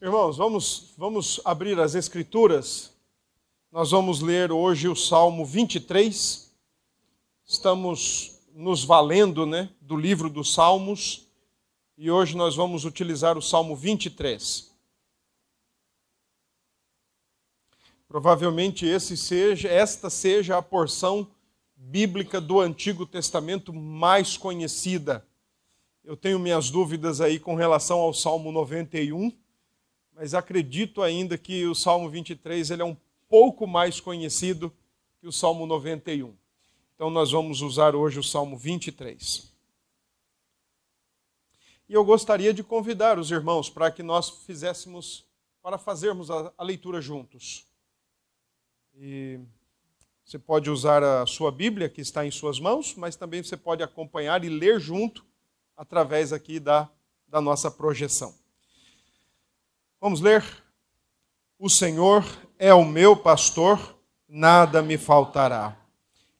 Irmãos, vamos, vamos abrir as Escrituras. Nós vamos ler hoje o Salmo 23. Estamos nos valendo né, do livro dos Salmos e hoje nós vamos utilizar o Salmo 23. Provavelmente esse seja, esta seja a porção bíblica do Antigo Testamento mais conhecida. Eu tenho minhas dúvidas aí com relação ao Salmo 91 mas acredito ainda que o Salmo 23 ele é um pouco mais conhecido que o Salmo 91. Então nós vamos usar hoje o Salmo 23. E eu gostaria de convidar os irmãos para que nós fizéssemos, para fazermos a, a leitura juntos. E você pode usar a sua Bíblia, que está em suas mãos, mas também você pode acompanhar e ler junto através aqui da, da nossa projeção. Vamos ler? O Senhor é o meu pastor, nada me faltará.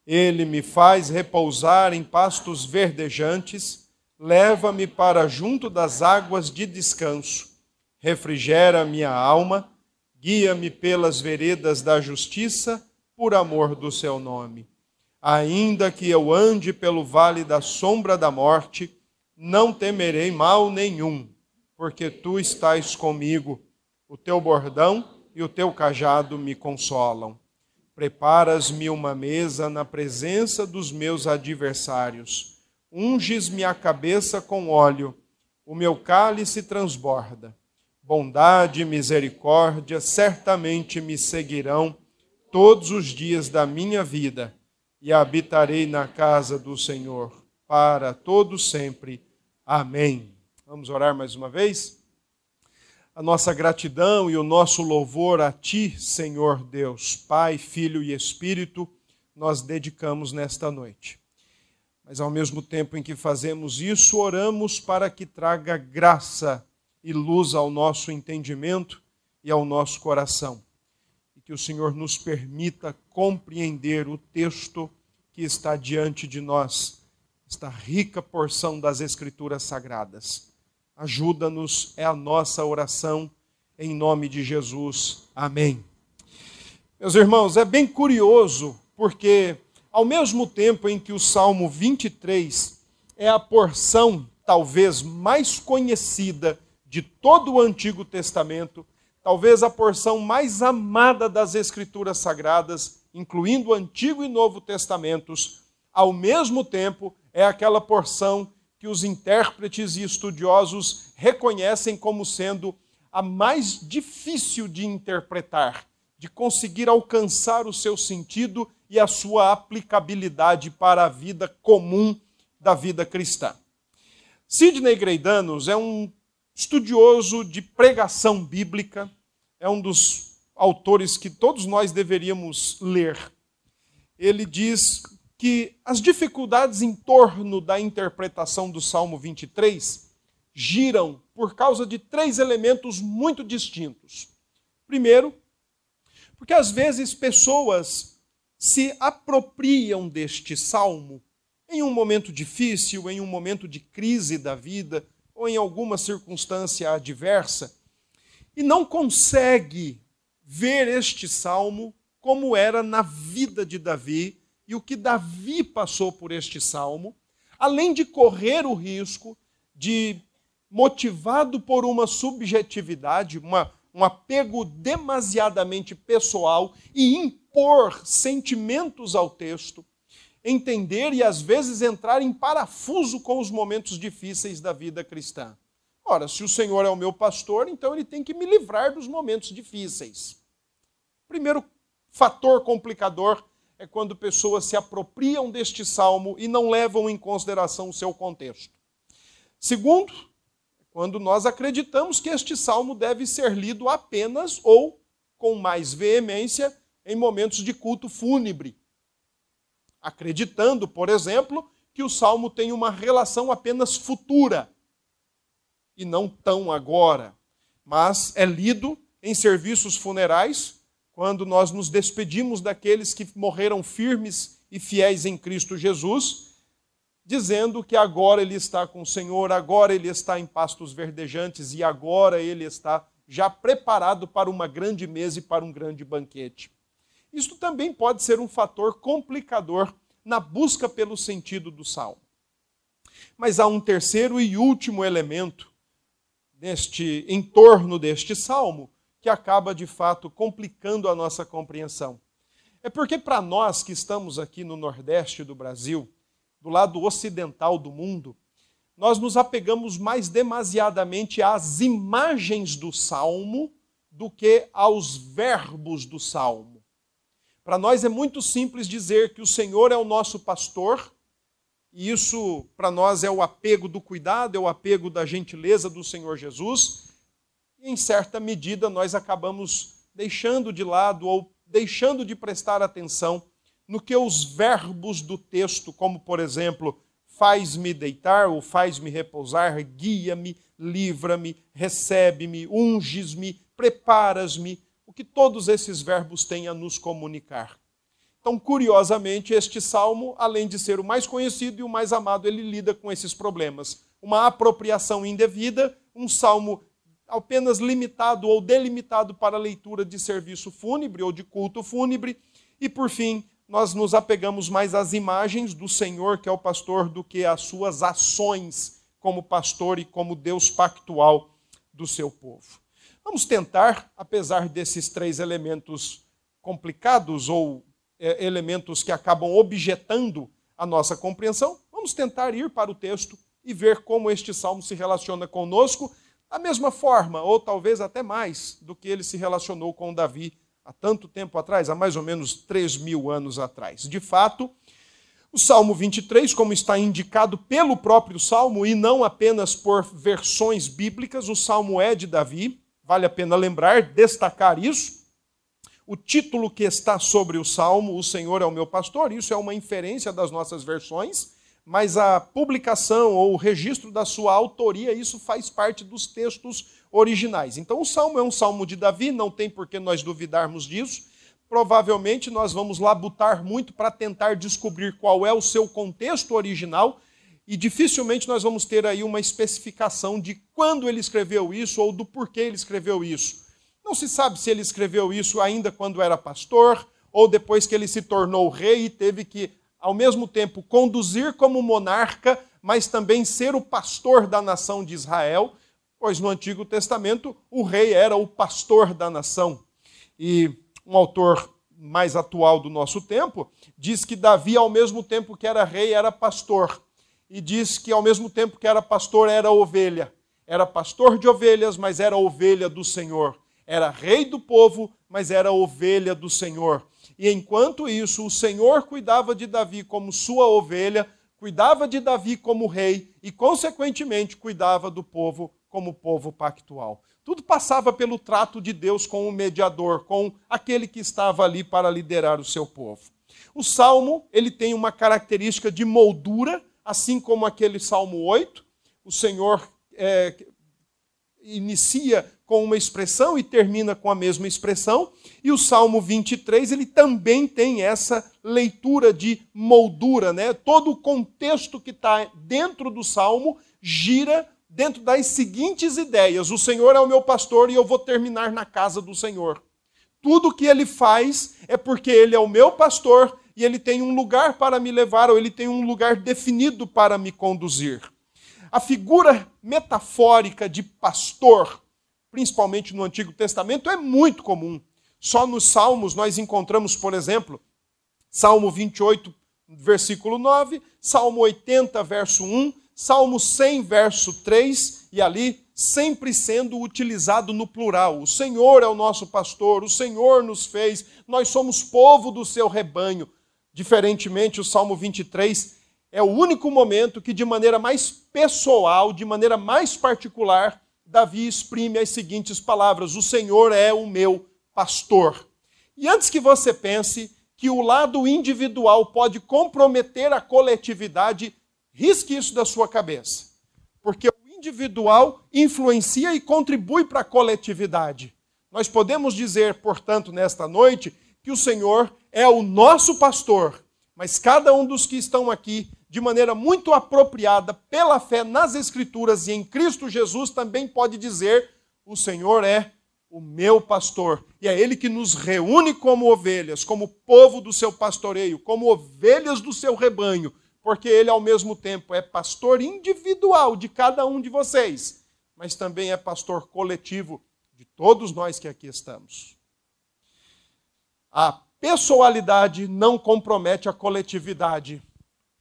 Ele me faz repousar em pastos verdejantes, leva-me para junto das águas de descanso, refrigera minha alma, guia-me pelas veredas da justiça, por amor do seu nome. Ainda que eu ande pelo vale da sombra da morte, não temerei mal nenhum porque tu estás comigo. O teu bordão e o teu cajado me consolam. Preparas-me uma mesa na presença dos meus adversários. Unges-me a cabeça com óleo. O meu cálice transborda. Bondade e misericórdia certamente me seguirão todos os dias da minha vida, e habitarei na casa do Senhor para todo sempre. Amém. Vamos orar mais uma vez? A nossa gratidão e o nosso louvor a Ti, Senhor Deus, Pai, Filho e Espírito, nós dedicamos nesta noite. Mas ao mesmo tempo em que fazemos isso, oramos para que traga graça e luz ao nosso entendimento e ao nosso coração. E que o Senhor nos permita compreender o texto que está diante de nós, esta rica porção das Escrituras Sagradas. Ajuda-nos, é a nossa oração, em nome de Jesus. Amém. Meus irmãos, é bem curioso, porque ao mesmo tempo em que o Salmo 23 é a porção talvez mais conhecida de todo o Antigo Testamento, talvez a porção mais amada das Escrituras Sagradas, incluindo o Antigo e Novo Testamentos, ao mesmo tempo é aquela porção que os intérpretes e estudiosos reconhecem como sendo a mais difícil de interpretar, de conseguir alcançar o seu sentido e a sua aplicabilidade para a vida comum da vida cristã. Sidney Greidanos é um estudioso de pregação bíblica, é um dos autores que todos nós deveríamos ler. Ele diz que as dificuldades em torno da interpretação do Salmo 23 giram por causa de três elementos muito distintos. Primeiro, porque às vezes pessoas se apropriam deste salmo em um momento difícil, em um momento de crise da vida ou em alguma circunstância adversa e não consegue ver este salmo como era na vida de Davi e o que Davi passou por este salmo, além de correr o risco de, motivado por uma subjetividade, uma, um apego demasiadamente pessoal e impor sentimentos ao texto, entender e às vezes entrar em parafuso com os momentos difíceis da vida cristã. Ora, se o Senhor é o meu pastor, então ele tem que me livrar dos momentos difíceis. Primeiro fator complicador é quando pessoas se apropriam deste salmo e não levam em consideração o seu contexto. Segundo, quando nós acreditamos que este salmo deve ser lido apenas ou com mais veemência em momentos de culto fúnebre. Acreditando, por exemplo, que o salmo tem uma relação apenas futura e não tão agora, mas é lido em serviços funerais quando nós nos despedimos daqueles que morreram firmes e fiéis em Cristo Jesus, dizendo que agora ele está com o Senhor, agora ele está em pastos verdejantes e agora ele está já preparado para uma grande mesa e para um grande banquete. Isto também pode ser um fator complicador na busca pelo sentido do salmo. Mas há um terceiro e último elemento neste entorno deste salmo que acaba de fato complicando a nossa compreensão. É porque para nós que estamos aqui no Nordeste do Brasil, do lado ocidental do mundo, nós nos apegamos mais demasiadamente às imagens do salmo do que aos verbos do salmo. Para nós é muito simples dizer que o Senhor é o nosso pastor, e isso para nós é o apego do cuidado, é o apego da gentileza do Senhor Jesus, e em certa medida nós acabamos deixando de lado ou deixando de prestar atenção no que os verbos do texto, como por exemplo, faz-me deitar ou faz-me repousar, guia-me, livra-me, recebe-me, unges-me, preparas-me, o que todos esses verbos têm a nos comunicar. Então, curiosamente, este salmo, além de ser o mais conhecido e o mais amado, ele lida com esses problemas. Uma apropriação indevida, um salmo apenas limitado ou delimitado para a leitura de serviço fúnebre ou de culto fúnebre, e por fim, nós nos apegamos mais às imagens do Senhor, que é o pastor, do que às suas ações como pastor e como Deus pactual do seu povo. Vamos tentar, apesar desses três elementos complicados ou é, elementos que acabam objetando a nossa compreensão, vamos tentar ir para o texto e ver como este salmo se relaciona conosco, da mesma forma, ou talvez até mais, do que ele se relacionou com Davi há tanto tempo atrás, há mais ou menos 3 mil anos atrás. De fato, o Salmo 23, como está indicado pelo próprio Salmo e não apenas por versões bíblicas, o Salmo é de Davi, vale a pena lembrar, destacar isso. O título que está sobre o Salmo, O Senhor é o meu pastor, isso é uma inferência das nossas versões, mas a publicação ou o registro da sua autoria, isso faz parte dos textos originais. Então, o salmo é um salmo de Davi, não tem por que nós duvidarmos disso. Provavelmente nós vamos labutar muito para tentar descobrir qual é o seu contexto original e dificilmente nós vamos ter aí uma especificação de quando ele escreveu isso ou do porquê ele escreveu isso. Não se sabe se ele escreveu isso ainda quando era pastor ou depois que ele se tornou rei e teve que, ao mesmo tempo, conduzir como monarca, mas também ser o pastor da nação de Israel pois no Antigo Testamento o rei era o pastor da nação. E um autor mais atual do nosso tempo diz que Davi, ao mesmo tempo que era rei, era pastor. E diz que ao mesmo tempo que era pastor, era ovelha. Era pastor de ovelhas, mas era ovelha do Senhor. Era rei do povo, mas era ovelha do Senhor. E enquanto isso, o Senhor cuidava de Davi como sua ovelha, cuidava de Davi como rei e, consequentemente, cuidava do povo como povo pactual. Tudo passava pelo trato de Deus com o mediador, com aquele que estava ali para liderar o seu povo. O salmo, ele tem uma característica de moldura, assim como aquele salmo 8. O Senhor é, inicia com uma expressão e termina com a mesma expressão. E o Salmo 23, ele também tem essa leitura de moldura, né? Todo o contexto que está dentro do Salmo gira dentro das seguintes ideias: o Senhor é o meu pastor e eu vou terminar na casa do Senhor. Tudo que ele faz é porque ele é o meu pastor e ele tem um lugar para me levar, ou ele tem um lugar definido para me conduzir. A figura metafórica de pastor, principalmente no Antigo Testamento, é muito comum. Só nos Salmos nós encontramos, por exemplo, Salmo 28, versículo 9, Salmo 80, verso 1, Salmo 100, verso 3, e ali sempre sendo utilizado no plural. O Senhor é o nosso pastor, o Senhor nos fez, nós somos povo do seu rebanho. Diferentemente, o Salmo 23 é o único momento que, de maneira mais pessoal, de maneira mais particular, Davi exprime as seguintes palavras: O Senhor é o meu pastor. E antes que você pense que o lado individual pode comprometer a coletividade, Risque isso da sua cabeça. Porque o individual influencia e contribui para a coletividade. Nós podemos dizer, portanto, nesta noite, que o Senhor é o nosso pastor, mas cada um dos que estão aqui, de maneira muito apropriada, pela fé nas Escrituras e em Cristo Jesus, também pode dizer: o Senhor é o meu pastor. E é ele que nos reúne como ovelhas, como povo do seu pastoreio, como ovelhas do seu rebanho, porque ele ao mesmo tempo é pastor individual de cada um de vocês, mas também é pastor coletivo de todos nós que aqui estamos. A pessoalidade não compromete a coletividade.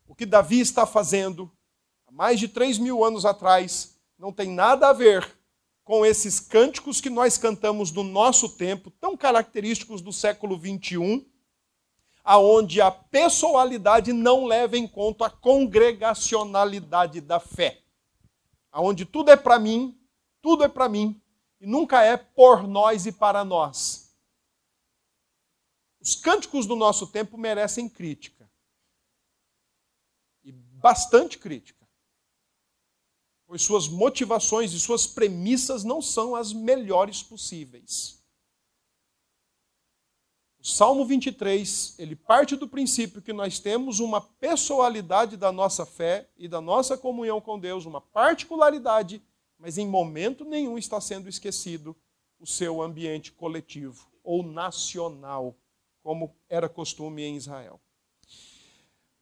O que Davi está fazendo há mais de três mil anos atrás não tem nada a ver com esses cânticos que nós cantamos no nosso tempo, tão característicos do século 21, aonde a pessoalidade não leva em conta a congregacionalidade da fé. Aonde tudo é para mim, tudo é para mim, e nunca é por nós e para nós. Os cânticos do nosso tempo merecem crítica. Bastante crítica pois suas motivações e suas premissas não são as melhores possíveis. O Salmo 23, ele parte do princípio que nós temos uma pessoalidade da nossa fé e da nossa comunhão com Deus, uma particularidade, mas em momento nenhum está sendo esquecido o seu ambiente coletivo ou nacional, como era costume em Israel.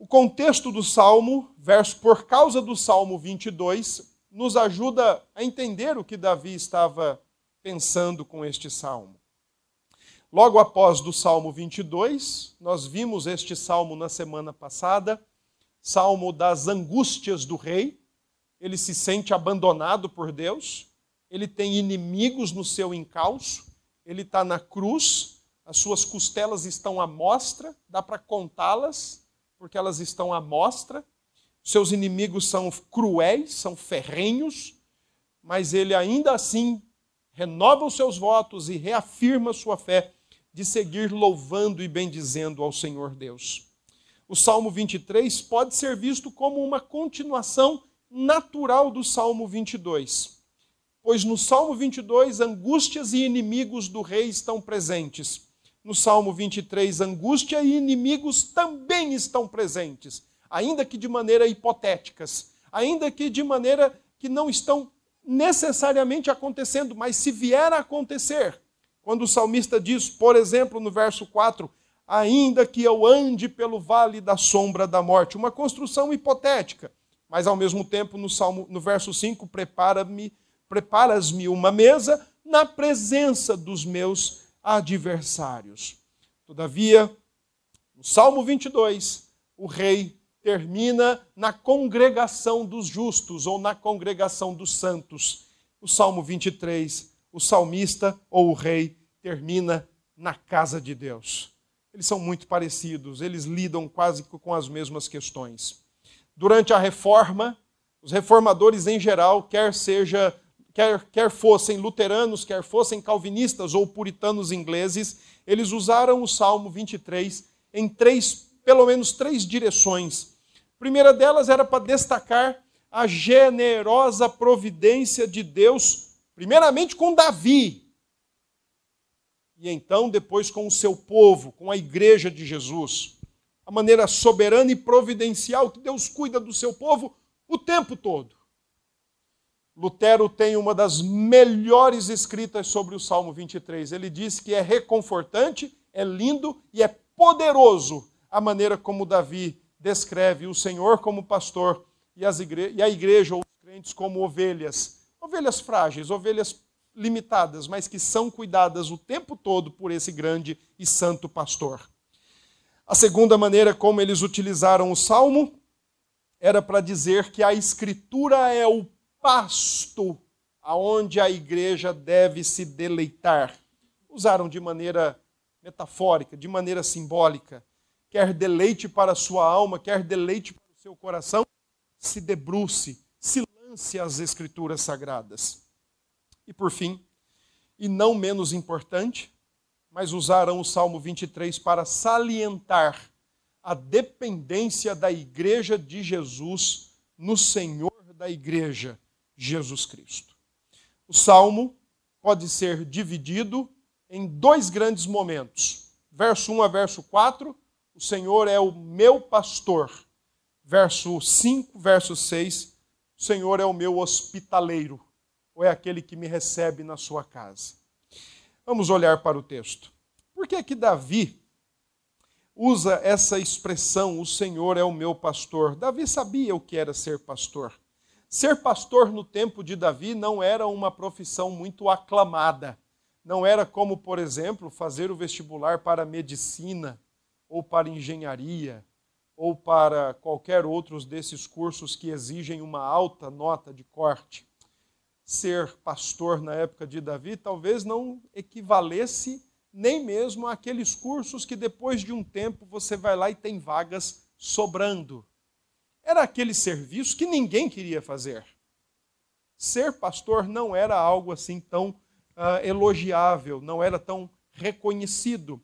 O contexto do salmo, verso por causa do salmo 22, nos ajuda a entender o que Davi estava pensando com este salmo. Logo após do Salmo 22, nós vimos este salmo na semana passada, salmo das angústias do rei. Ele se sente abandonado por Deus, ele tem inimigos no seu encalço, ele está na cruz, as suas costelas estão à mostra, dá para contá-las, porque elas estão à mostra. Seus inimigos são cruéis, são ferrenhos, mas ele ainda assim renova os seus votos e reafirma sua fé de seguir louvando e bendizendo ao Senhor Deus. O Salmo 23 pode ser visto como uma continuação natural do Salmo 22, pois no Salmo 22 angústias e inimigos do rei estão presentes. No Salmo 23, angústia e inimigos também estão presentes ainda que de maneira hipotéticas, ainda que de maneira que não estão necessariamente acontecendo, mas se vier a acontecer, quando o salmista diz, por exemplo, no verso 4, ainda que eu ande pelo vale da sombra da morte, uma construção hipotética, mas ao mesmo tempo no salmo no verso 5, prepara-me, preparas-me uma mesa na presença dos meus adversários. Todavia, no Salmo 22, o rei termina na congregação dos justos ou na congregação dos santos. O Salmo 23, o salmista ou o rei termina na casa de Deus. Eles são muito parecidos, eles lidam quase com as mesmas questões. Durante a reforma, os reformadores em geral, quer seja quer, quer fossem luteranos, quer fossem calvinistas ou puritanos ingleses, eles usaram o Salmo 23 em três, pelo menos três direções a primeira delas era para destacar a generosa providência de Deus, primeiramente com Davi, e então depois com o seu povo, com a igreja de Jesus. A maneira soberana e providencial que Deus cuida do seu povo o tempo todo. Lutero tem uma das melhores escritas sobre o Salmo 23. Ele diz que é reconfortante, é lindo e é poderoso a maneira como Davi descreve o Senhor como pastor e, igre e a igreja ou os crentes como ovelhas. Ovelhas frágeis, ovelhas limitadas, mas que são cuidadas o tempo todo por esse grande e santo pastor. A segunda maneira como eles utilizaram o salmo era para dizer que a escritura é o pasto aonde a igreja deve se deleitar. Usaram de maneira metafórica, de maneira simbólica quer deleite para a sua alma, quer deleite para o seu coração, se debruce, se lance às Escrituras Sagradas. E por fim, e não menos importante, mas usaram o Salmo 23 para salientar a dependência da igreja de Jesus no Senhor da igreja, Jesus Cristo. O salmo pode ser dividido em dois grandes momentos, verso 1 a verso 4 o Senhor é o meu pastor. Verso 5, verso 6, o Senhor é o meu hospitaleiro, ou é aquele que me recebe na sua casa. Vamos olhar para o texto. Por que que Davi usa essa expressão, o Senhor é o meu pastor? Davi sabia o que era ser pastor. Ser pastor no tempo de Davi não era uma profissão muito aclamada. Não era como, por exemplo, fazer o vestibular para medicina ou para engenharia ou para qualquer outros desses cursos que exigem uma alta nota de corte. Ser pastor na época de Davi talvez não equivalesse nem mesmo àqueles cursos que depois de um tempo você vai lá e tem vagas sobrando. Era aquele serviço que ninguém queria fazer. Ser pastor não era algo assim tão uh, elogiável, não era tão reconhecido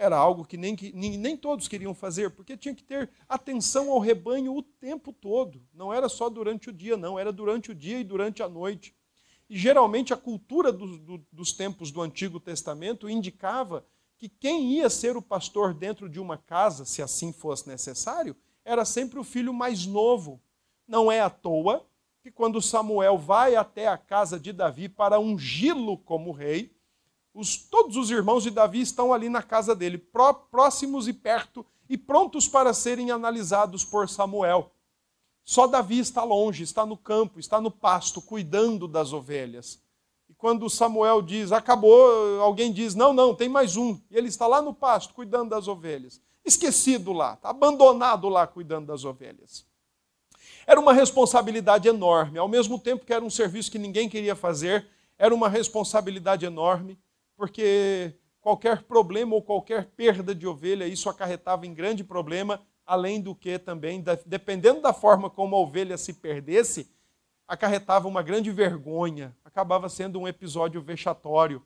era algo que nem, que nem todos queriam fazer, porque tinha que ter atenção ao rebanho o tempo todo. Não era só durante o dia, não, era durante o dia e durante a noite. E geralmente a cultura do, do, dos tempos do Antigo Testamento indicava que quem ia ser o pastor dentro de uma casa, se assim fosse necessário, era sempre o filho mais novo. Não é à toa que quando Samuel vai até a casa de Davi para ungí-lo como rei, os, todos os irmãos de Davi estão ali na casa dele, pró, próximos e perto, e prontos para serem analisados por Samuel. Só Davi está longe, está no campo, está no pasto, cuidando das ovelhas. E quando Samuel diz, acabou, alguém diz, não, não, tem mais um. E ele está lá no pasto, cuidando das ovelhas. Esquecido lá, está abandonado lá, cuidando das ovelhas. Era uma responsabilidade enorme, ao mesmo tempo que era um serviço que ninguém queria fazer, era uma responsabilidade enorme porque qualquer problema ou qualquer perda de ovelha, isso acarretava em grande problema, além do que também, dependendo da forma como a ovelha se perdesse, acarretava uma grande vergonha, acabava sendo um episódio vexatório.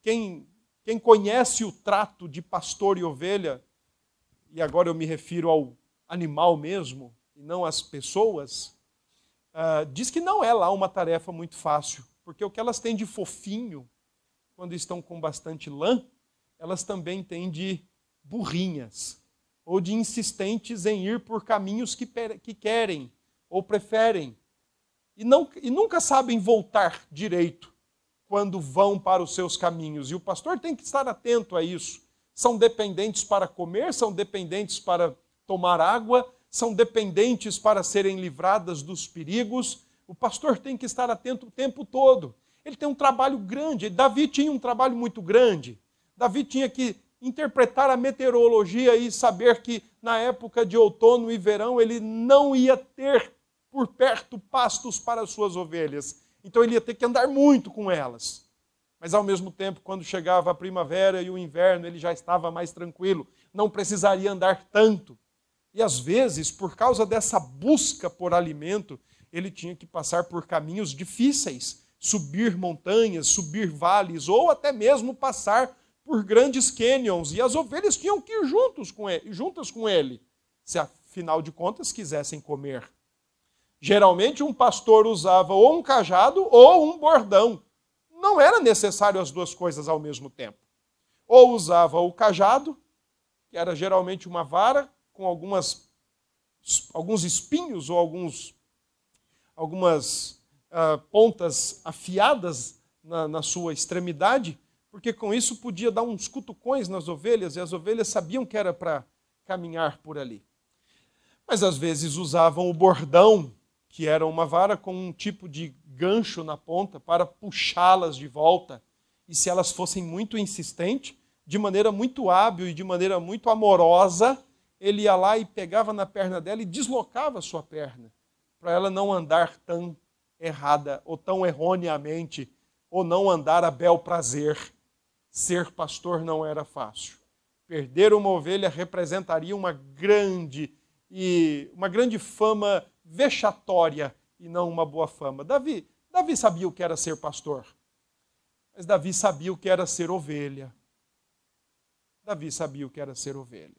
Quem, quem conhece o trato de pastor e ovelha, e agora eu me refiro ao animal mesmo, e não às pessoas, uh, diz que não é lá uma tarefa muito fácil, porque o que elas têm de fofinho, quando estão com bastante lã, elas também têm de burrinhas, ou de insistentes em ir por caminhos que, que querem ou preferem, e, não, e nunca sabem voltar direito quando vão para os seus caminhos. E o pastor tem que estar atento a isso. São dependentes para comer, são dependentes para tomar água, são dependentes para serem livradas dos perigos. O pastor tem que estar atento o tempo todo ele tem um trabalho grande. Davi tinha um trabalho muito grande. Davi tinha que interpretar a meteorologia e saber que na época de outono e verão ele não ia ter por perto pastos para as suas ovelhas. Então ele ia ter que andar muito com elas. Mas ao mesmo tempo, quando chegava a primavera e o inverno, ele já estava mais tranquilo, não precisaria andar tanto. E às vezes, por causa dessa busca por alimento, ele tinha que passar por caminhos difíceis subir montanhas, subir vales, ou até mesmo passar por grandes canyons, e as ovelhas tinham que ir juntos com ele, juntas com ele, se afinal de contas quisessem comer. Geralmente um pastor usava ou um cajado ou um bordão. Não era necessário as duas coisas ao mesmo tempo. Ou usava o cajado, que era geralmente uma vara com algumas alguns espinhos ou alguns algumas uh, pontas afiadas na, na sua extremidade, porque com isso podia dar uns cutucões nas ovelhas e as ovelhas sabiam que era para caminhar por ali. Mas às vezes usavam o bordão, que era uma vara com um tipo de gancho na ponta para puxá-las de volta. E se elas fossem muito insistentes, de maneira muito hábil e de maneira muito amorosa, ele ia lá e pegava na perna dela e deslocava sua perna, para ela não andar tão errada ou tão erroneamente, ou não andar a bel prazer. Ser pastor não era fácil. Perder uma ovelha representaria uma grande e uma grande fama vexatória e não uma boa fama. Davi, Davi sabia o que era ser pastor. Mas Davi sabia o que era ser ovelha. Davi sabia o que era ser ovelha.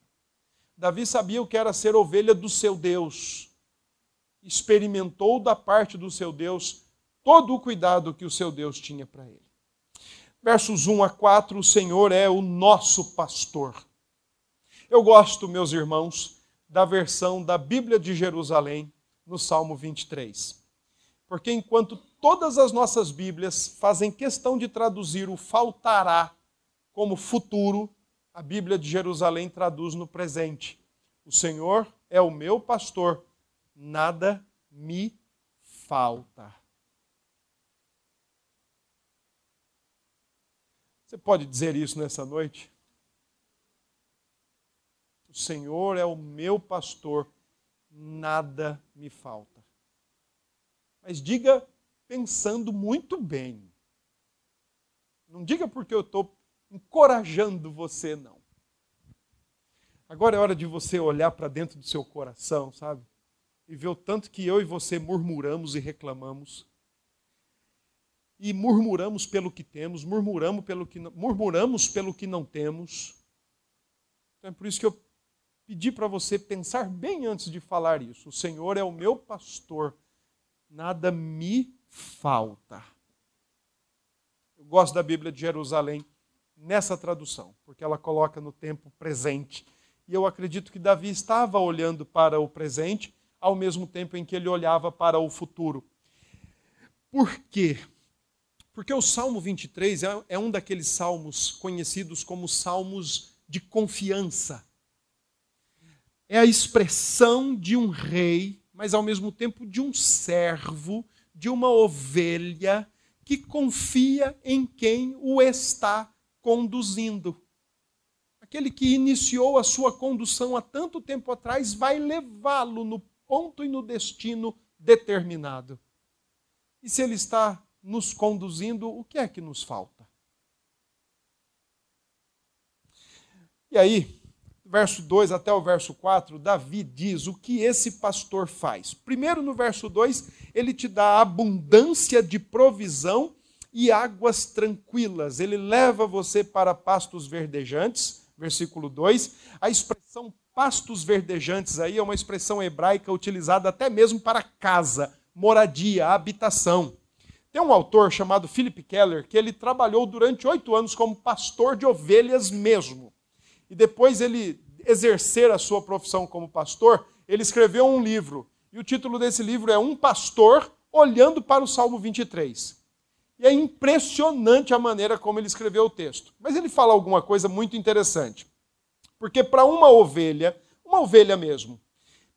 Davi sabia o que era ser ovelha do seu Deus experimentou da parte do seu Deus todo o cuidado que o seu Deus tinha para ele. Versos 1 a 4: O Senhor é o nosso pastor. Eu gosto, meus irmãos, da versão da Bíblia de Jerusalém, no Salmo 23. Porque enquanto todas as nossas Bíblias fazem questão de traduzir o faltará como futuro, a Bíblia de Jerusalém traduz no presente. O Senhor é o meu pastor, nada me falta. Você pode dizer isso nessa noite? O Senhor é o meu pastor, nada me falta. Mas diga pensando muito bem. Não diga porque eu estou encorajando você, não. Agora é hora de você olhar para dentro do seu coração, sabe? E ver o tanto que eu e você murmuramos e reclamamos. E murmuramos pelo que temos, murmuramos pelo que não, murmuramos pelo que não temos. Então é por isso que eu pedi para você pensar bem antes de falar isso. O Senhor é o meu pastor, nada me falta. Eu gosto da Bíblia de Jerusalém nessa tradução, porque ela coloca no tempo presente. E eu acredito que Davi estava olhando para o presente ao mesmo tempo em que ele olhava para o futuro. Por quê? Porque o Salmo 23 é, é um daqueles salmos conhecidos como salmos de confiança é a expressão de um rei, mas ao mesmo tempo de um servo, de uma ovelha que confia em quem o está conduzindo. Aquele que iniciou a sua condução há tanto tempo atrás vai levá-lo no ponto e no destino determinado. E se ele está nos conduzindo, o que é que nos falta? E aí, verso 2 até o verso 4, Davi diz o que esse pastor faz. Primeiro, no verso 2, ele te dá abundância de provisão e águas tranquilas. Ele leva você para pastos verdejantes, versículo 2. A expressão pastos verdejantes aí é uma expressão hebraica utilizada até mesmo para casa, moradia, habitação. Tem um autor chamado Philip Keller que ele trabalhou durante oito anos como pastor de ovelhas mesmo e depois ele exercer a sua profissão como pastor, ele escreveu um livro. E o título desse livro é Um Pastor Olhando para o Salmo 23. E é impressionante a maneira como ele escreveu o texto. Mas ele fala alguma coisa muito interessante. Porque para uma ovelha, uma ovelha mesmo,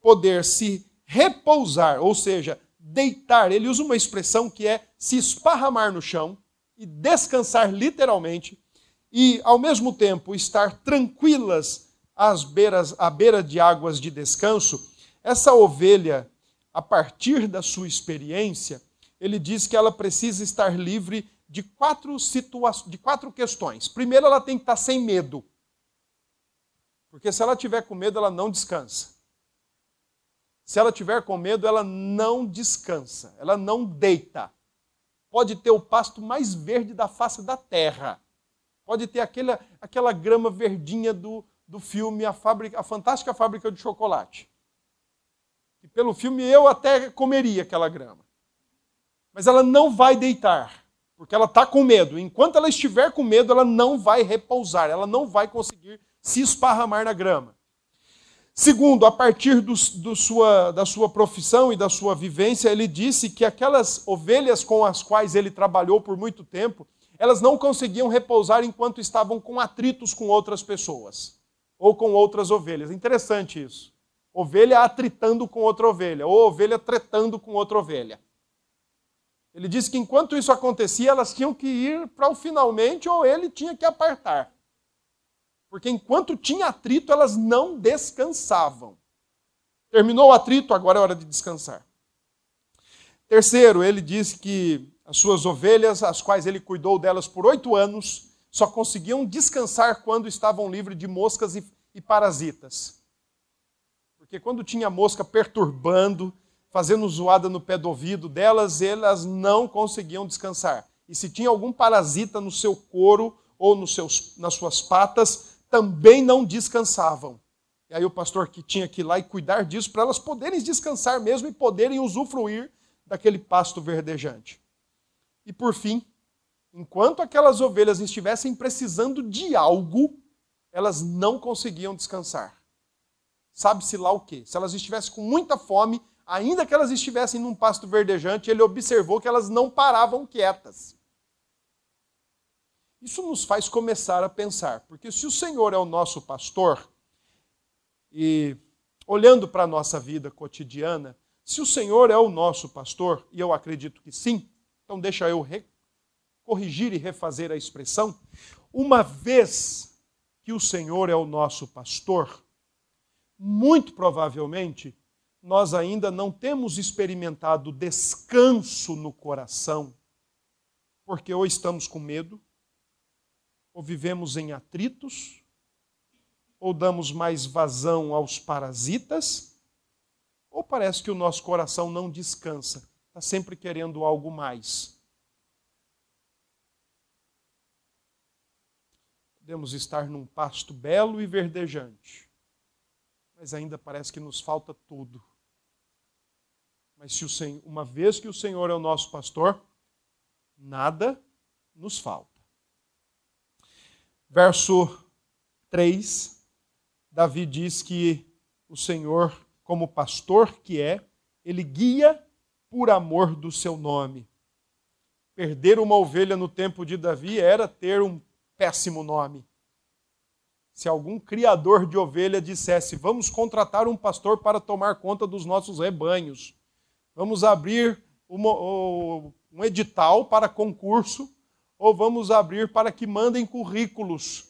poder se repousar, ou seja, deitar, ele usa uma expressão que é se esparramar no chão e descansar literalmente, e, ao mesmo tempo, estar tranquilas às beiras, à beira de águas de descanso, essa ovelha, a partir da sua experiência, ele diz que ela precisa estar livre de quatro, situações, de quatro questões. Primeiro, ela tem que estar sem medo. Porque se ela tiver com medo, ela não descansa. Se ela tiver com medo, ela não descansa, ela não deita. Pode ter o pasto mais verde da face da terra. Pode ter aquela, aquela grama verdinha do, do filme a, fábrica, a Fantástica Fábrica de Chocolate. E pelo filme eu até comeria aquela grama. Mas ela não vai deitar, porque ela está com medo. Enquanto ela estiver com medo, ela não vai repousar, ela não vai conseguir se esparramar na grama. Segundo, a partir do, do sua, da sua profissão e da sua vivência, ele disse que aquelas ovelhas com as quais ele trabalhou por muito tempo, elas não conseguiam repousar enquanto estavam com atritos com outras pessoas ou com outras ovelhas. Interessante isso. Ovelha atritando com outra ovelha, ou ovelha tretando com outra ovelha. Ele disse que enquanto isso acontecia, elas tinham que ir para o finalmente, ou ele tinha que apartar. Porque enquanto tinha atrito, elas não descansavam. Terminou o atrito, agora é hora de descansar. Terceiro, ele disse que as suas ovelhas, as quais ele cuidou delas por oito anos, só conseguiam descansar quando estavam livres de moscas e, e parasitas. Porque quando tinha mosca perturbando, fazendo zoada no pé do ouvido delas, elas não conseguiam descansar. E se tinha algum parasita no seu couro ou nos seus, nas suas patas, também não descansavam. E aí o pastor que tinha que ir lá e cuidar disso para elas poderem descansar mesmo e poderem usufruir daquele pasto verdejante. E por fim, enquanto aquelas ovelhas estivessem precisando de algo, elas não conseguiam descansar. Sabe-se lá o quê? Se elas estivessem com muita fome, ainda que elas estivessem num pasto verdejante, ele observou que elas não paravam quietas. Isso nos faz começar a pensar, porque se o Senhor é o nosso pastor, e olhando para a nossa vida cotidiana, se o Senhor é o nosso pastor, e eu acredito que sim, então deixa eu corrigir e refazer a expressão. Uma vez que o Senhor é o nosso pastor, muito provavelmente nós ainda não temos experimentado descanso no coração, porque ou estamos com medo, ou vivemos em atritos, ou damos mais vazão aos parasitas, ou parece que o nosso coração não descansa, está sempre querendo algo mais. Podemos estar num pasto belo e verdejante, mas ainda parece que nos falta tudo. Mas se o Senhor, uma vez que o Senhor é o nosso pastor, nada nos falta. Verso 3, Davi diz que o Senhor, como pastor que é, ele guia por amor do seu nome. Perder uma ovelha no tempo de Davi era ter um péssimo nome. Se algum criador de ovelha dissesse: Vamos contratar um pastor para tomar conta dos nossos rebanhos, vamos abrir uma, um edital para concurso, ou vamos abrir para que mandem currículos.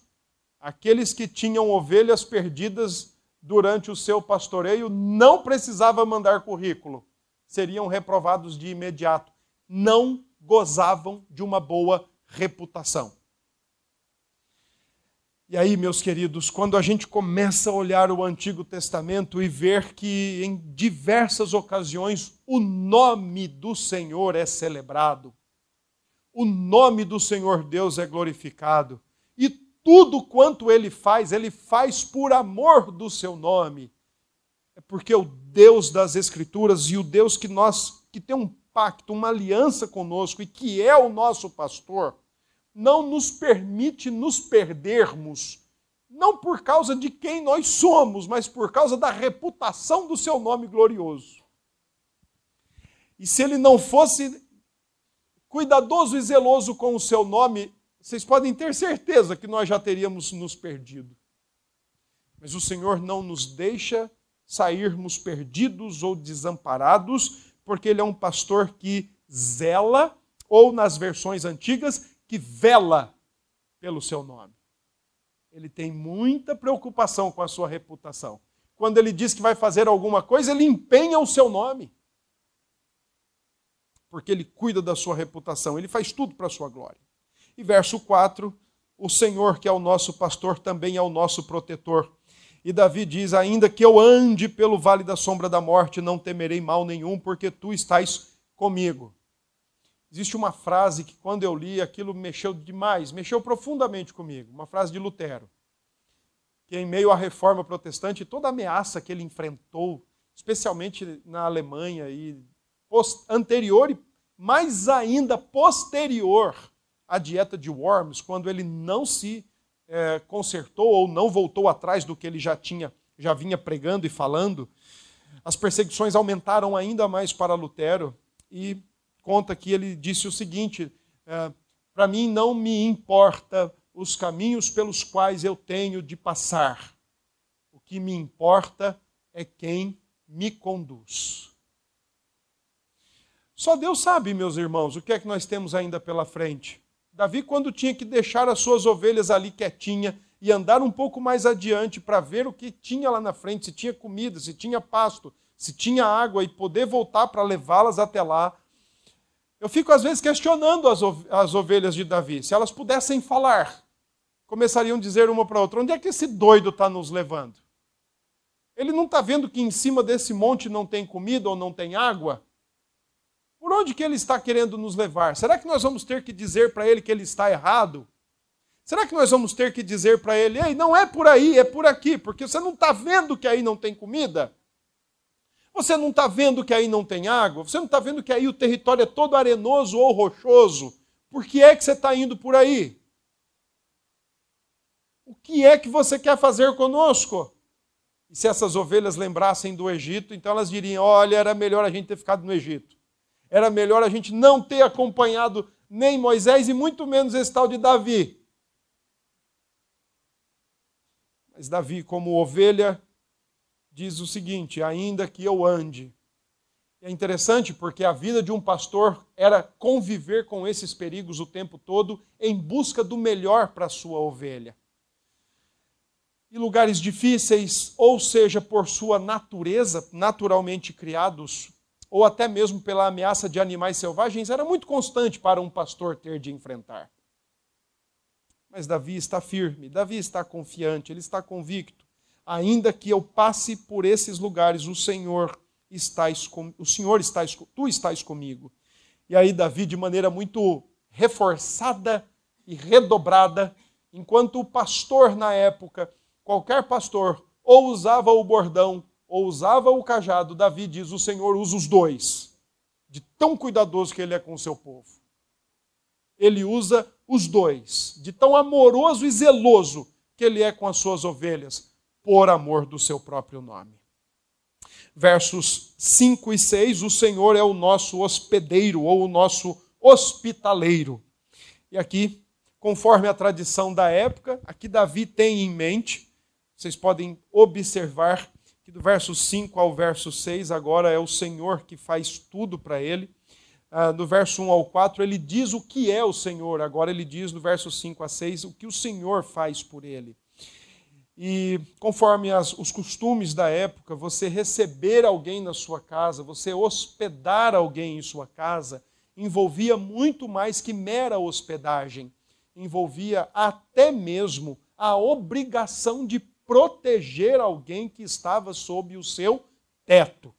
Aqueles que tinham ovelhas perdidas durante o seu pastoreio não precisava mandar currículo, seriam reprovados de imediato. Não gozavam de uma boa reputação. E aí, meus queridos, quando a gente começa a olhar o Antigo Testamento e ver que em diversas ocasiões o nome do Senhor é celebrado, o nome do Senhor Deus é glorificado, e tudo quanto ele faz, ele faz por amor do seu nome. É porque o Deus das Escrituras e o Deus que nós que tem um pacto, uma aliança conosco e que é o nosso pastor, não nos permite nos perdermos, não por causa de quem nós somos, mas por causa da reputação do seu nome glorioso. E se ele não fosse cuidadoso e zeloso com o seu nome, vocês podem ter certeza que nós já teríamos nos perdido. Mas o Senhor não nos deixa sairmos perdidos ou desamparados, porque Ele é um pastor que zela, ou nas versões antigas, que vela pelo seu nome. Ele tem muita preocupação com a sua reputação. Quando ele diz que vai fazer alguma coisa, ele empenha o seu nome. Porque ele cuida da sua reputação, ele faz tudo para a sua glória. E verso 4: O Senhor, que é o nosso pastor, também é o nosso protetor. E Davi diz: Ainda que eu ande pelo vale da sombra da morte, não temerei mal nenhum, porque tu estás comigo. Existe uma frase que, quando eu li, aquilo mexeu demais, mexeu profundamente comigo. Uma frase de Lutero, que em meio à reforma protestante, toda a ameaça que ele enfrentou, especialmente na Alemanha e anterior e mais ainda posterior à dieta de Worms, quando ele não se é, consertou ou não voltou atrás do que ele já tinha, já vinha pregando e falando, as perseguições aumentaram ainda mais para Lutero e conta que ele disse o seguinte: é, para mim não me importa os caminhos pelos quais eu tenho de passar. O que me importa é quem me conduz. Só Deus sabe, meus irmãos, o que é que nós temos ainda pela frente. Davi, quando tinha que deixar as suas ovelhas ali quietinha e andar um pouco mais adiante para ver o que tinha lá na frente, se tinha comida, se tinha pasto, se tinha água e poder voltar para levá-las até lá, eu fico às vezes questionando as ovelhas de Davi. Se elas pudessem falar, começariam a dizer uma para outra: onde é que esse doido está nos levando? Ele não está vendo que em cima desse monte não tem comida ou não tem água? Por onde que ele está querendo nos levar? Será que nós vamos ter que dizer para ele que ele está errado? Será que nós vamos ter que dizer para ele: ei, não é por aí, é por aqui, porque você não está vendo que aí não tem comida? Você não está vendo que aí não tem água? Você não está vendo que aí o território é todo arenoso ou rochoso? Por que é que você está indo por aí? O que é que você quer fazer conosco? E se essas ovelhas lembrassem do Egito, então elas diriam: olha, era melhor a gente ter ficado no Egito. Era melhor a gente não ter acompanhado nem Moisés e muito menos esse tal de Davi. Mas Davi, como ovelha, diz o seguinte: ainda que eu ande. É interessante porque a vida de um pastor era conviver com esses perigos o tempo todo em busca do melhor para sua ovelha. E lugares difíceis, ou seja, por sua natureza, naturalmente criados, ou até mesmo pela ameaça de animais selvagens, era muito constante para um pastor ter de enfrentar. Mas Davi está firme, Davi está confiante, ele está convicto. Ainda que eu passe por esses lugares, o Senhor estás com, o Senhor estás, tu estás comigo. E aí Davi, de maneira muito reforçada e redobrada, enquanto o pastor na época, qualquer pastor, ou usava o bordão ou usava o cajado, Davi diz: o Senhor usa os dois, de tão cuidadoso que ele é com o seu povo ele usa os dois, de tão amoroso e zeloso que ele é com as suas ovelhas, por amor do seu próprio nome. Versos 5 e 6: O Senhor é o nosso hospedeiro ou o nosso hospitaleiro. E aqui, conforme a tradição da época, aqui Davi tem em mente, vocês podem observar do verso 5 ao verso 6 agora é o Senhor que faz tudo para ele ah, do verso 1 ao 4, ele diz o que é o Senhor. Agora ele diz no verso 5 a 6 o que o Senhor faz por ele. E conforme as, os costumes da época, você receber alguém na sua casa, você hospedar alguém em sua casa, envolvia muito mais que mera hospedagem. Envolvia até mesmo a obrigação de proteger alguém que estava sob o seu teto.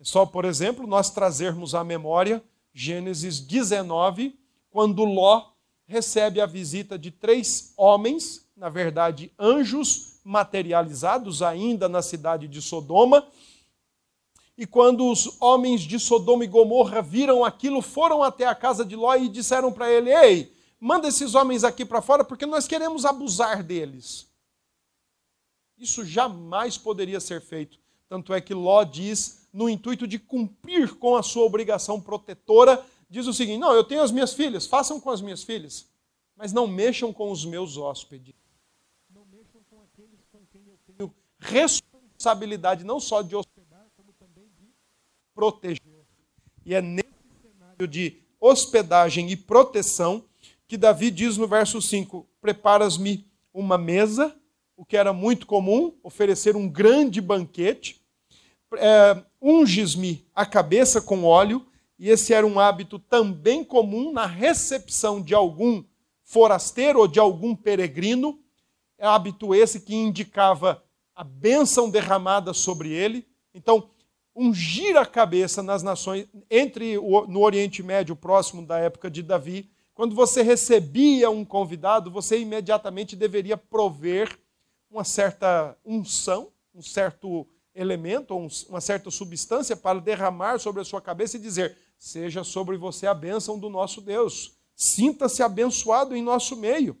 É só, por exemplo, nós trazermos à memória Gênesis 19, quando Ló recebe a visita de três homens, na verdade, anjos materializados ainda na cidade de Sodoma. E quando os homens de Sodoma e Gomorra viram aquilo, foram até a casa de Ló e disseram para ele: Ei, manda esses homens aqui para fora porque nós queremos abusar deles. Isso jamais poderia ser feito. Tanto é que Ló diz no intuito de cumprir com a sua obrigação protetora, diz o seguinte: Não, eu tenho as minhas filhas, façam com as minhas filhas, mas não mexam com os meus hóspedes. Não mexam com aqueles com quem eu tenho responsabilidade não só de hospedar, como também de proteger. E é nesse cenário de hospedagem e proteção que Davi diz no verso 5: Preparas-me uma mesa, o que era muito comum, oferecer um grande banquete. É, unges-me a cabeça com óleo, e esse era um hábito também comum na recepção de algum forasteiro ou de algum peregrino, é hábito esse que indicava a bênção derramada sobre ele. Então, ungir a cabeça nas nações, entre o, no Oriente Médio, próximo da época de Davi, quando você recebia um convidado, você imediatamente deveria prover uma certa unção, um certo elemento, uma certa substância para derramar sobre a sua cabeça e dizer: Seja sobre você a bênção do nosso Deus. Sinta-se abençoado em nosso meio.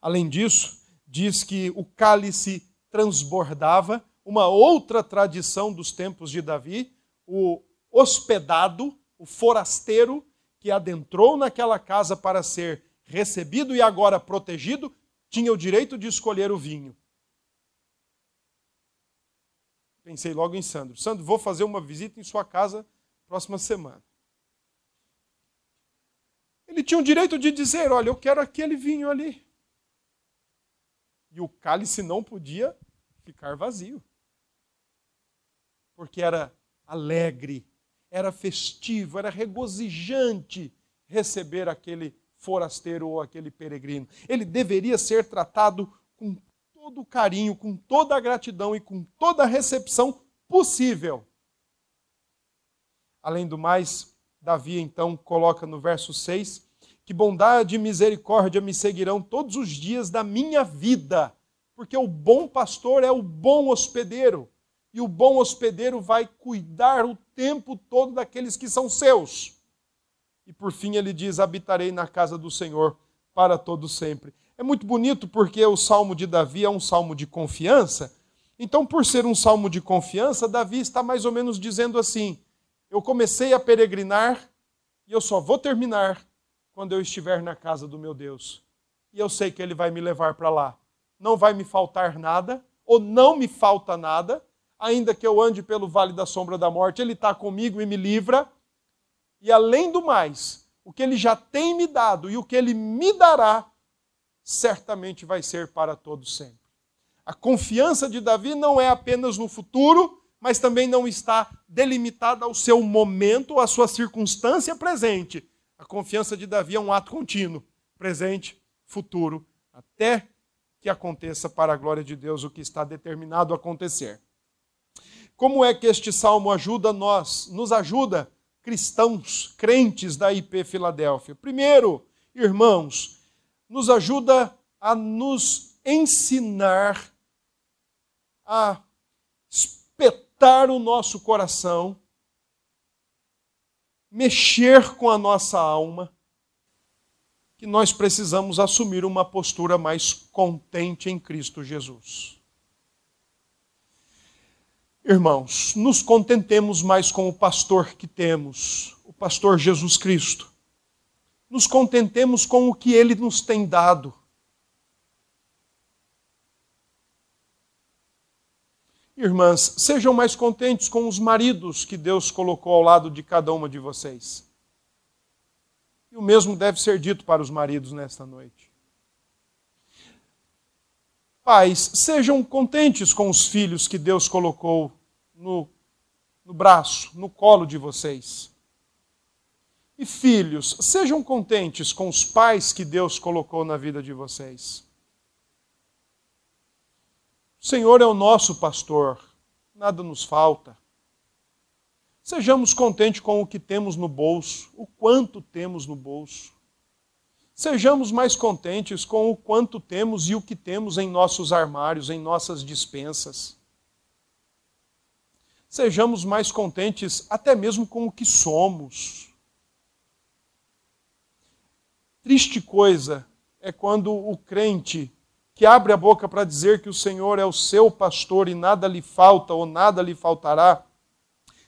Além disso, diz que o cálice transbordava, uma outra tradição dos tempos de Davi, o hospedado, o forasteiro que adentrou naquela casa para ser recebido e agora protegido, tinha o direito de escolher o vinho. Pensei logo em Sandro. Sandro, vou fazer uma visita em sua casa próxima semana. Ele tinha o direito de dizer: Olha, eu quero aquele vinho ali. E o cálice não podia ficar vazio. Porque era alegre, era festivo, era regozijante receber aquele forasteiro ou aquele peregrino. Ele deveria ser tratado com todo o carinho, com toda a gratidão e com toda a recepção possível. Além do mais, Davi então coloca no verso 6 que bondade e misericórdia me seguirão todos os dias da minha vida, porque o bom pastor é o bom hospedeiro, e o bom hospedeiro vai cuidar o tempo todo daqueles que são seus. E por fim ele diz: habitarei na casa do Senhor para todo sempre. É muito bonito porque o salmo de Davi é um salmo de confiança, Então, por ser um salmo de confiança, Davi está mais ou menos dizendo assim: Eu comecei a peregrinar e eu só vou terminar quando eu estiver na casa do meu Deus. E eu sei que Ele vai me levar para lá. Não vai me faltar nada, ou não me falta nada, ainda que eu ande pelo vale da sombra da morte, Ele está comigo e me livra. E além do mais, o que Ele já tem me dado e o que Ele me dará, certamente vai ser para todos sempre. A confiança de Davi não é apenas no futuro, mas também não está delimitada ao seu momento, à sua circunstância presente. A confiança de Davi é um ato contínuo, presente, futuro, até que aconteça para a glória de Deus o que está determinado a acontecer. Como é que este salmo ajuda nós, nos ajuda cristãos, crentes da IP Filadélfia? Primeiro, irmãos, nos ajuda a nos ensinar a espetar o nosso coração, mexer com a nossa alma, que nós precisamos assumir uma postura mais contente em Cristo Jesus. Irmãos, nos contentemos mais com o pastor que temos, o pastor Jesus Cristo. Nos contentemos com o que ele nos tem dado Irmãs, sejam mais contentes com os maridos que Deus colocou ao lado de cada uma de vocês. E o mesmo deve ser dito para os maridos nesta noite. Pais, sejam contentes com os filhos que Deus colocou no, no braço, no colo de vocês. E filhos, sejam contentes com os pais que Deus colocou na vida de vocês. O Senhor é o nosso pastor, nada nos falta. Sejamos contentes com o que temos no bolso, o quanto temos no bolso. Sejamos mais contentes com o quanto temos e o que temos em nossos armários, em nossas dispensas. Sejamos mais contentes até mesmo com o que somos. Triste coisa é quando o crente que abre a boca para dizer que o Senhor é o seu pastor e nada lhe falta ou nada lhe faltará,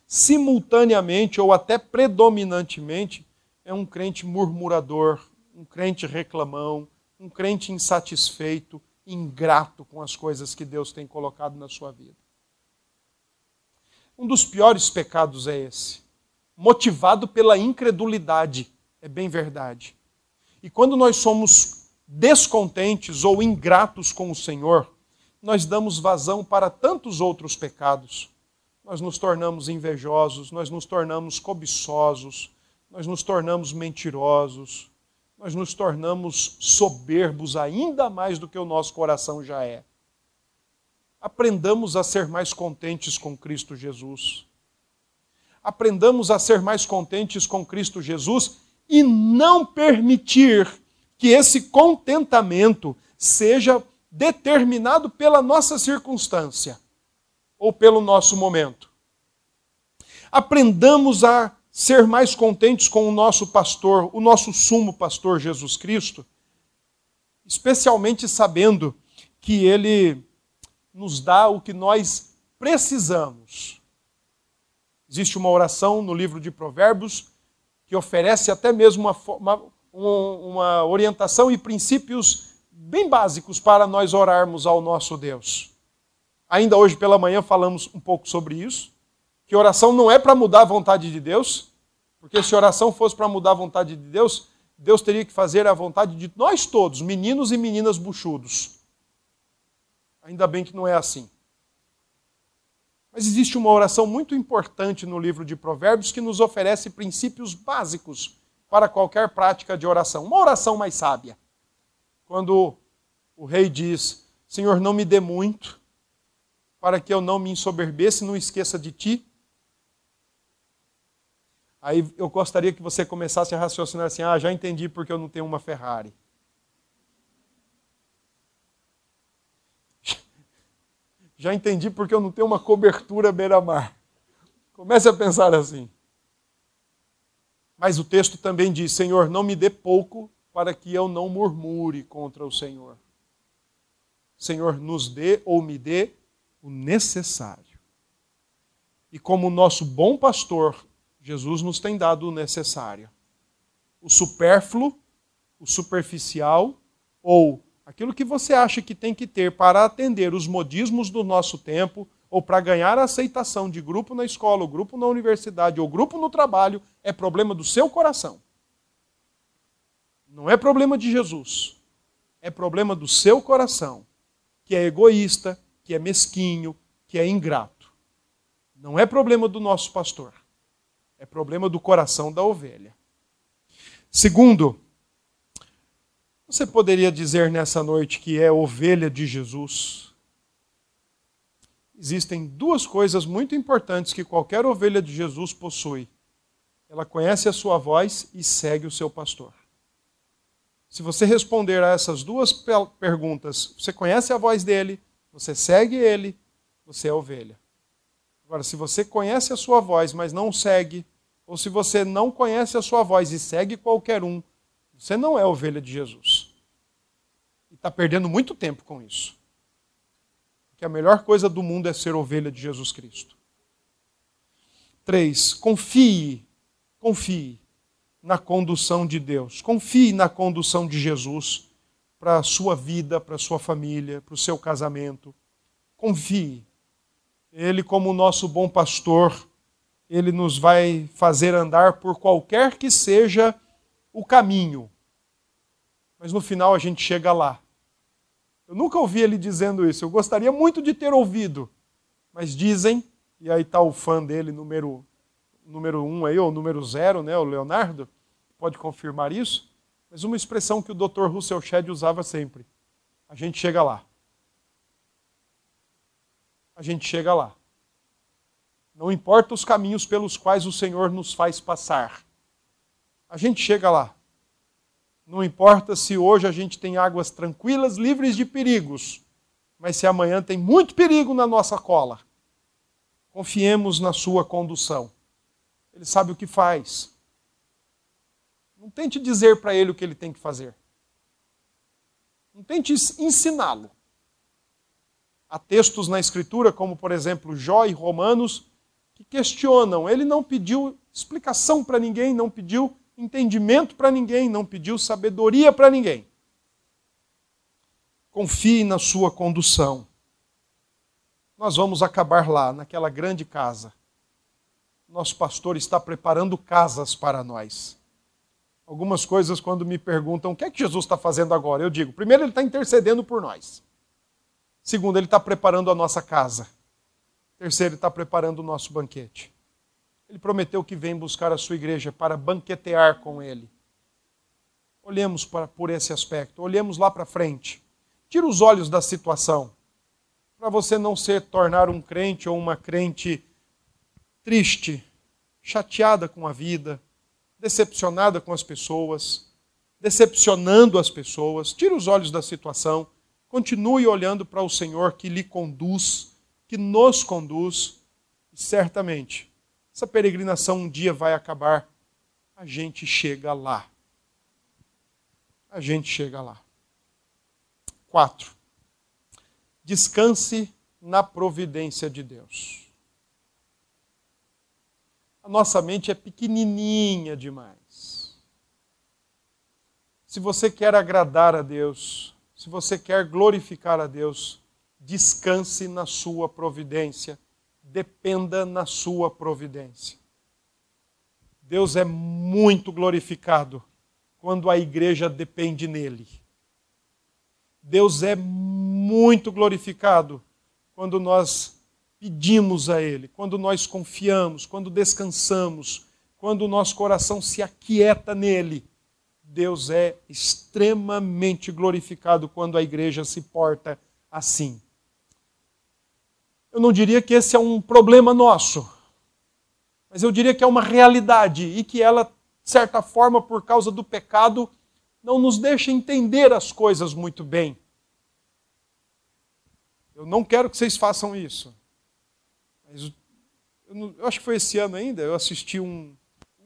simultaneamente ou até predominantemente, é um crente murmurador, um crente reclamão, um crente insatisfeito, ingrato com as coisas que Deus tem colocado na sua vida. Um dos piores pecados é esse, motivado pela incredulidade, é bem verdade. E quando nós somos descontentes ou ingratos com o Senhor, nós damos vazão para tantos outros pecados. Nós nos tornamos invejosos, nós nos tornamos cobiçosos, nós nos tornamos mentirosos, nós nos tornamos soberbos ainda mais do que o nosso coração já é. Aprendamos a ser mais contentes com Cristo Jesus. Aprendamos a ser mais contentes com Cristo Jesus e não permitir que esse contentamento seja determinado pela nossa circunstância ou pelo nosso momento. Aprendamos a ser mais contentes com o nosso pastor, o nosso sumo pastor Jesus Cristo, especialmente sabendo que ele nos dá o que nós precisamos. Existe uma oração no livro de Provérbios que oferece até mesmo uma, uma, um, uma orientação e princípios bem básicos para nós orarmos ao nosso Deus. Ainda hoje pela manhã falamos um pouco sobre isso, que oração não é para mudar a vontade de Deus, porque se oração fosse para mudar a vontade de Deus, Deus teria que fazer a vontade de nós todos, meninos e meninas buchudos. Ainda bem que não é assim. Mas existe uma oração muito importante no livro de Provérbios que nos oferece princípios básicos para qualquer prática de oração. Uma oração mais sábia. Quando o rei diz: Senhor, não me dê muito, para que eu não me ensoberbeça e não esqueça de ti. Aí eu gostaria que você começasse a raciocinar assim: ah, já entendi porque eu não tenho uma Ferrari. Já entendi porque eu não tenho uma cobertura beira-mar. Comece a pensar assim. Mas o texto também diz: Senhor, não me dê pouco para que eu não murmure contra o Senhor. Senhor, nos dê ou me dê o necessário. E como nosso bom pastor, Jesus nos tem dado o necessário. O supérfluo, o superficial ou aquilo que você acha que tem que ter para atender os modismos do nosso tempo ou para ganhar a aceitação de grupo na escola, ou grupo na universidade, ou grupo no trabalho, é problema do seu coração. Não é problema de Jesus. É problema do seu coração, que é egoísta, que é mesquinho, que é ingrato. Não é problema do nosso pastor. É problema do coração da ovelha. Segundo, você poderia dizer nessa noite que é ovelha de Jesus? Existem duas coisas muito importantes que qualquer ovelha de Jesus possui. Ela conhece a sua voz e segue o seu pastor. Se você responder a essas duas perguntas, você conhece a voz dele, você segue ele, você é ovelha. Agora, se você conhece a sua voz, mas não segue, ou se você não conhece a sua voz e segue qualquer um, você não é ovelha de Jesus. E está perdendo muito tempo com isso. Porque a melhor coisa do mundo é ser ovelha de Jesus Cristo. Três, confie, confie na condução de Deus. Confie na condução de Jesus para a sua vida, para a sua família, para o seu casamento. Confie. Ele, como nosso bom pastor, ele nos vai fazer andar por qualquer que seja o caminho. Mas no final a gente chega lá. Eu nunca ouvi ele dizendo isso. Eu gostaria muito de ter ouvido. Mas dizem, e aí está o fã dele, número, número um aí, ou número zero, né, o Leonardo, pode confirmar isso. Mas uma expressão que o Dr. Russell Shedd usava sempre. A gente chega lá. A gente chega lá. Não importa os caminhos pelos quais o Senhor nos faz passar. A gente chega lá. Não importa se hoje a gente tem águas tranquilas, livres de perigos, mas se amanhã tem muito perigo na nossa cola. Confiemos na sua condução. Ele sabe o que faz. Não tente dizer para ele o que ele tem que fazer. Não tente ensiná-lo. Há textos na Escritura, como por exemplo Jó e Romanos, questionam. Ele não pediu explicação para ninguém, não pediu entendimento para ninguém, não pediu sabedoria para ninguém. Confie na sua condução. Nós vamos acabar lá, naquela grande casa. Nosso pastor está preparando casas para nós. Algumas coisas, quando me perguntam o que é que Jesus está fazendo agora, eu digo: primeiro, ele está intercedendo por nós. Segundo, ele está preparando a nossa casa. Terceiro, está preparando o nosso banquete. Ele prometeu que vem buscar a sua igreja para banquetear com ele. Olhemos para, por esse aspecto, olhemos lá para frente. Tira os olhos da situação, para você não se tornar um crente ou uma crente triste, chateada com a vida, decepcionada com as pessoas, decepcionando as pessoas. Tira os olhos da situação, continue olhando para o Senhor que lhe conduz que nos conduz, e certamente essa peregrinação um dia vai acabar, a gente chega lá. A gente chega lá. Quatro. Descanse na providência de Deus. A nossa mente é pequenininha demais. Se você quer agradar a Deus, se você quer glorificar a Deus, descanse na sua providência, dependa na sua providência. Deus é muito glorificado quando a igreja depende nele. Deus é muito glorificado quando nós pedimos a Ele, quando nós confiamos, quando descansamos, quando o nosso coração se aquieta nele. Deus é extremamente glorificado quando a igreja se porta assim eu não diria que esse é um problema nosso, mas eu diria que é uma realidade e que ela, de certa forma, por causa do pecado, não nos deixa entender as coisas muito bem. Eu não quero que vocês façam isso. Mas eu, acho que foi esse ano ainda, eu assisti um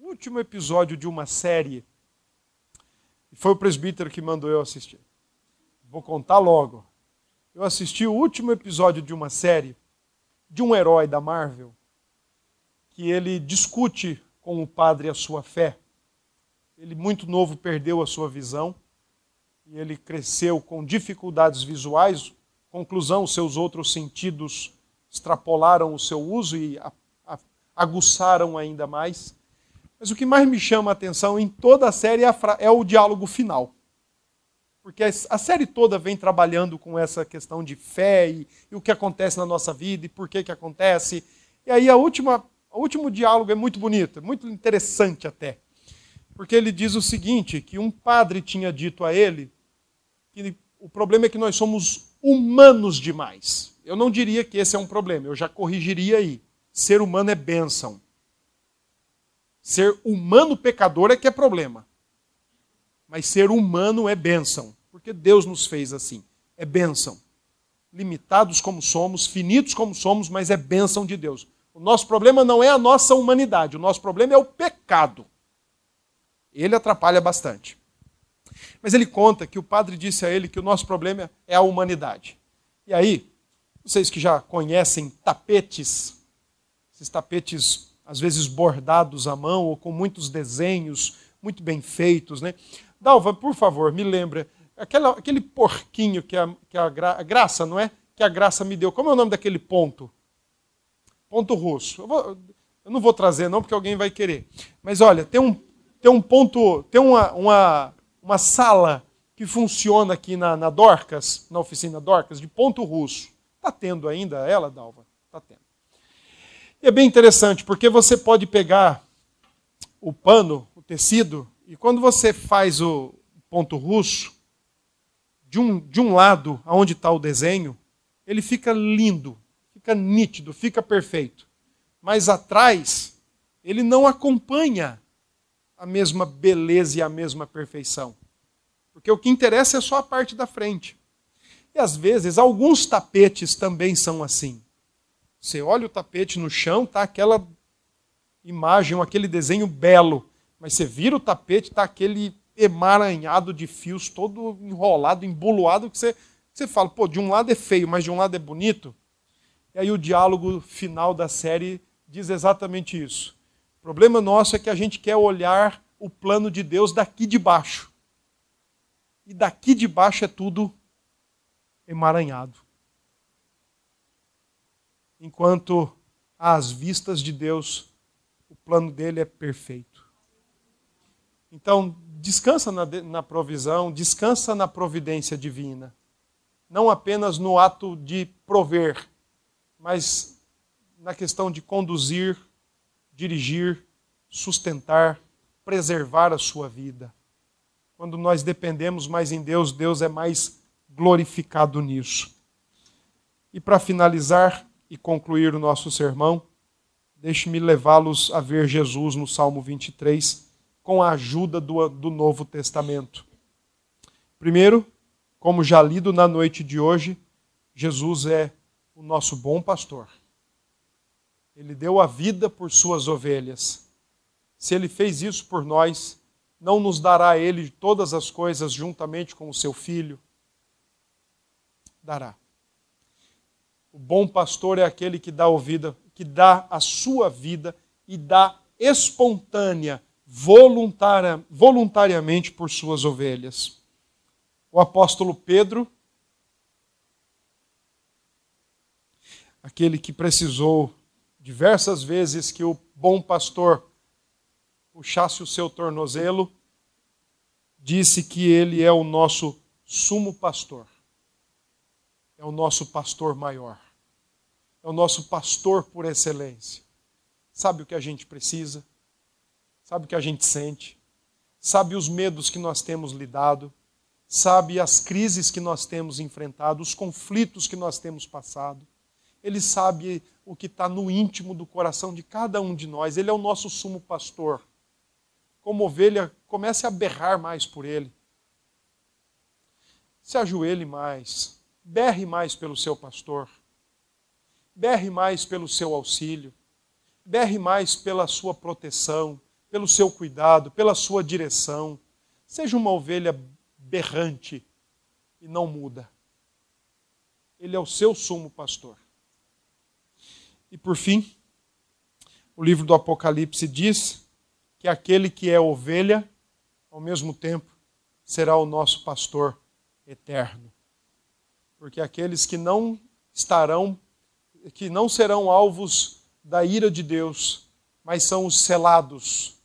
último episódio de uma série. E foi o presbítero que mandou eu assistir. Vou contar logo. Eu assisti o último episódio de uma série de um herói da Marvel que ele discute com o padre a sua fé. Ele, muito novo, perdeu a sua visão e ele cresceu com dificuldades visuais. Conclusão: seus outros sentidos extrapolaram o seu uso e aguçaram ainda mais. Mas o que mais me chama a atenção em toda a série é, a é o diálogo final. Porque a série toda vem trabalhando com essa questão de fé e, e, o que acontece na nossa vida e por que, que acontece. E aí a última, o último diálogo é muito bonito, é muito interessante até. Porque ele diz o seguinte, que um padre tinha dito a ele que o problema é que nós somos humanos demais. Eu não diria que esse é um problema, eu já corrigiria aí. Ser humano é bênção. Ser humano pecador é que é problema. Mas ser humano é bênção, porque Deus nos fez assim. É bênção. Limitados como somos, finitos como somos, mas é bênção de Deus. O nosso problema não é a nossa humanidade, o nosso problema é o pecado. Ele atrapalha bastante. Mas ele conta que o padre disse a ele que o nosso problema é a humanidade. E aí, vocês que já conhecem tapetes, esses tapetes às vezes bordados à mão ou com muitos desenhos muito bem feitos, né? Dalva, por favor, me lembra aquela, aquele porquinho que, a, que a, gra, a, graça, não é? Que a graça me deu. Como é o nome daquele ponto? Ponto russo. Eu, vou, eu não vou trazer não, porque alguém vai querer. Mas olha, tem um, tem um ponto, tem uma, uma, uma sala que funciona aqui na, na Dorcas, na oficina Dorcas, de ponto russo. Está tendo ainda ela, Dalva? Está tendo. E é bem interessante, porque você pode pegar o pano, o tecido, e quando você faz o ponto russo, de um, de um lado, aonde está o desenho, ele fica lindo, fica nítido, fica perfeito. Mas atrás, ele não acompanha a mesma beleza e a mesma perfeição. Porque o que interessa é só a parte da frente. E às vezes, alguns tapetes também são assim. Você olha o tapete no chão, tá aquela imagem, aquele desenho belo. Mas você vira o tapete, está aquele emaranhado de fios, todo enrolado, emboloado, que você, você fala, pô, de um lado é feio, mas de um lado é bonito. E aí o diálogo final da série diz exatamente isso. O problema nosso é que a gente quer olhar o plano de Deus daqui de baixo. E daqui de baixo é tudo emaranhado. Enquanto às vistas de Deus, o plano dele é perfeito. Então, descansa na, na provisão, descansa na providência divina. Não apenas no ato de prover, mas na questão de conduzir, dirigir, sustentar, preservar a sua vida. Quando nós dependemos mais em Deus, Deus é mais glorificado nisso. E para finalizar e concluir o nosso sermão, deixe-me levá-los a ver Jesus no Salmo 23 com a ajuda do, do Novo Testamento. Primeiro, como já lido na noite de hoje, Jesus é o nosso bom pastor. Ele deu a vida por suas ovelhas. Se ele fez isso por nós, não nos dará ele todas as coisas juntamente com o seu filho? Dará. O bom pastor é aquele que dá a vida, que dá a sua vida e dá espontânea voluntaria, voluntariamente por suas ovelhas. O apóstolo Pedro, aquele que precisou diversas vezes que o bom pastor puxasse o seu tornozelo, disse que ele é o nosso sumo pastor. É o nosso pastor maior. É o nosso pastor por excelência. Sabe o que a gente precisa? Sabe o que a gente sente, sabe os medos que nós temos lidado, sabe as crises que nós temos enfrentado, os conflitos que nós temos passado. Ele sabe o que está no íntimo do coração de cada um de nós. Ele é o nosso sumo pastor. Como ovelha, comece a berrar mais por ele. Se ajoelhe mais. Berre mais pelo seu pastor. Berre mais pelo seu auxílio. Berre mais pela sua proteção pelo seu cuidado, pela sua direção. Seja uma ovelha berrante e não muda. Ele é o seu sumo pastor. E por fim, o livro do Apocalipse diz que aquele que é ovelha, ao mesmo tempo, será o nosso pastor eterno. Porque aqueles que não estarão, que não serão alvos da ira de Deus, mas são os selados,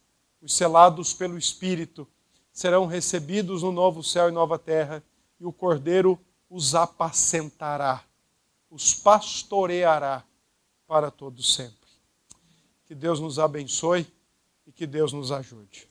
os selados pelo Espírito, serão recebidos no novo céu e nova terra, e o Cordeiro os apacentará, os pastoreará para todo sempre. Que Deus nos abençoe e que Deus nos ajude.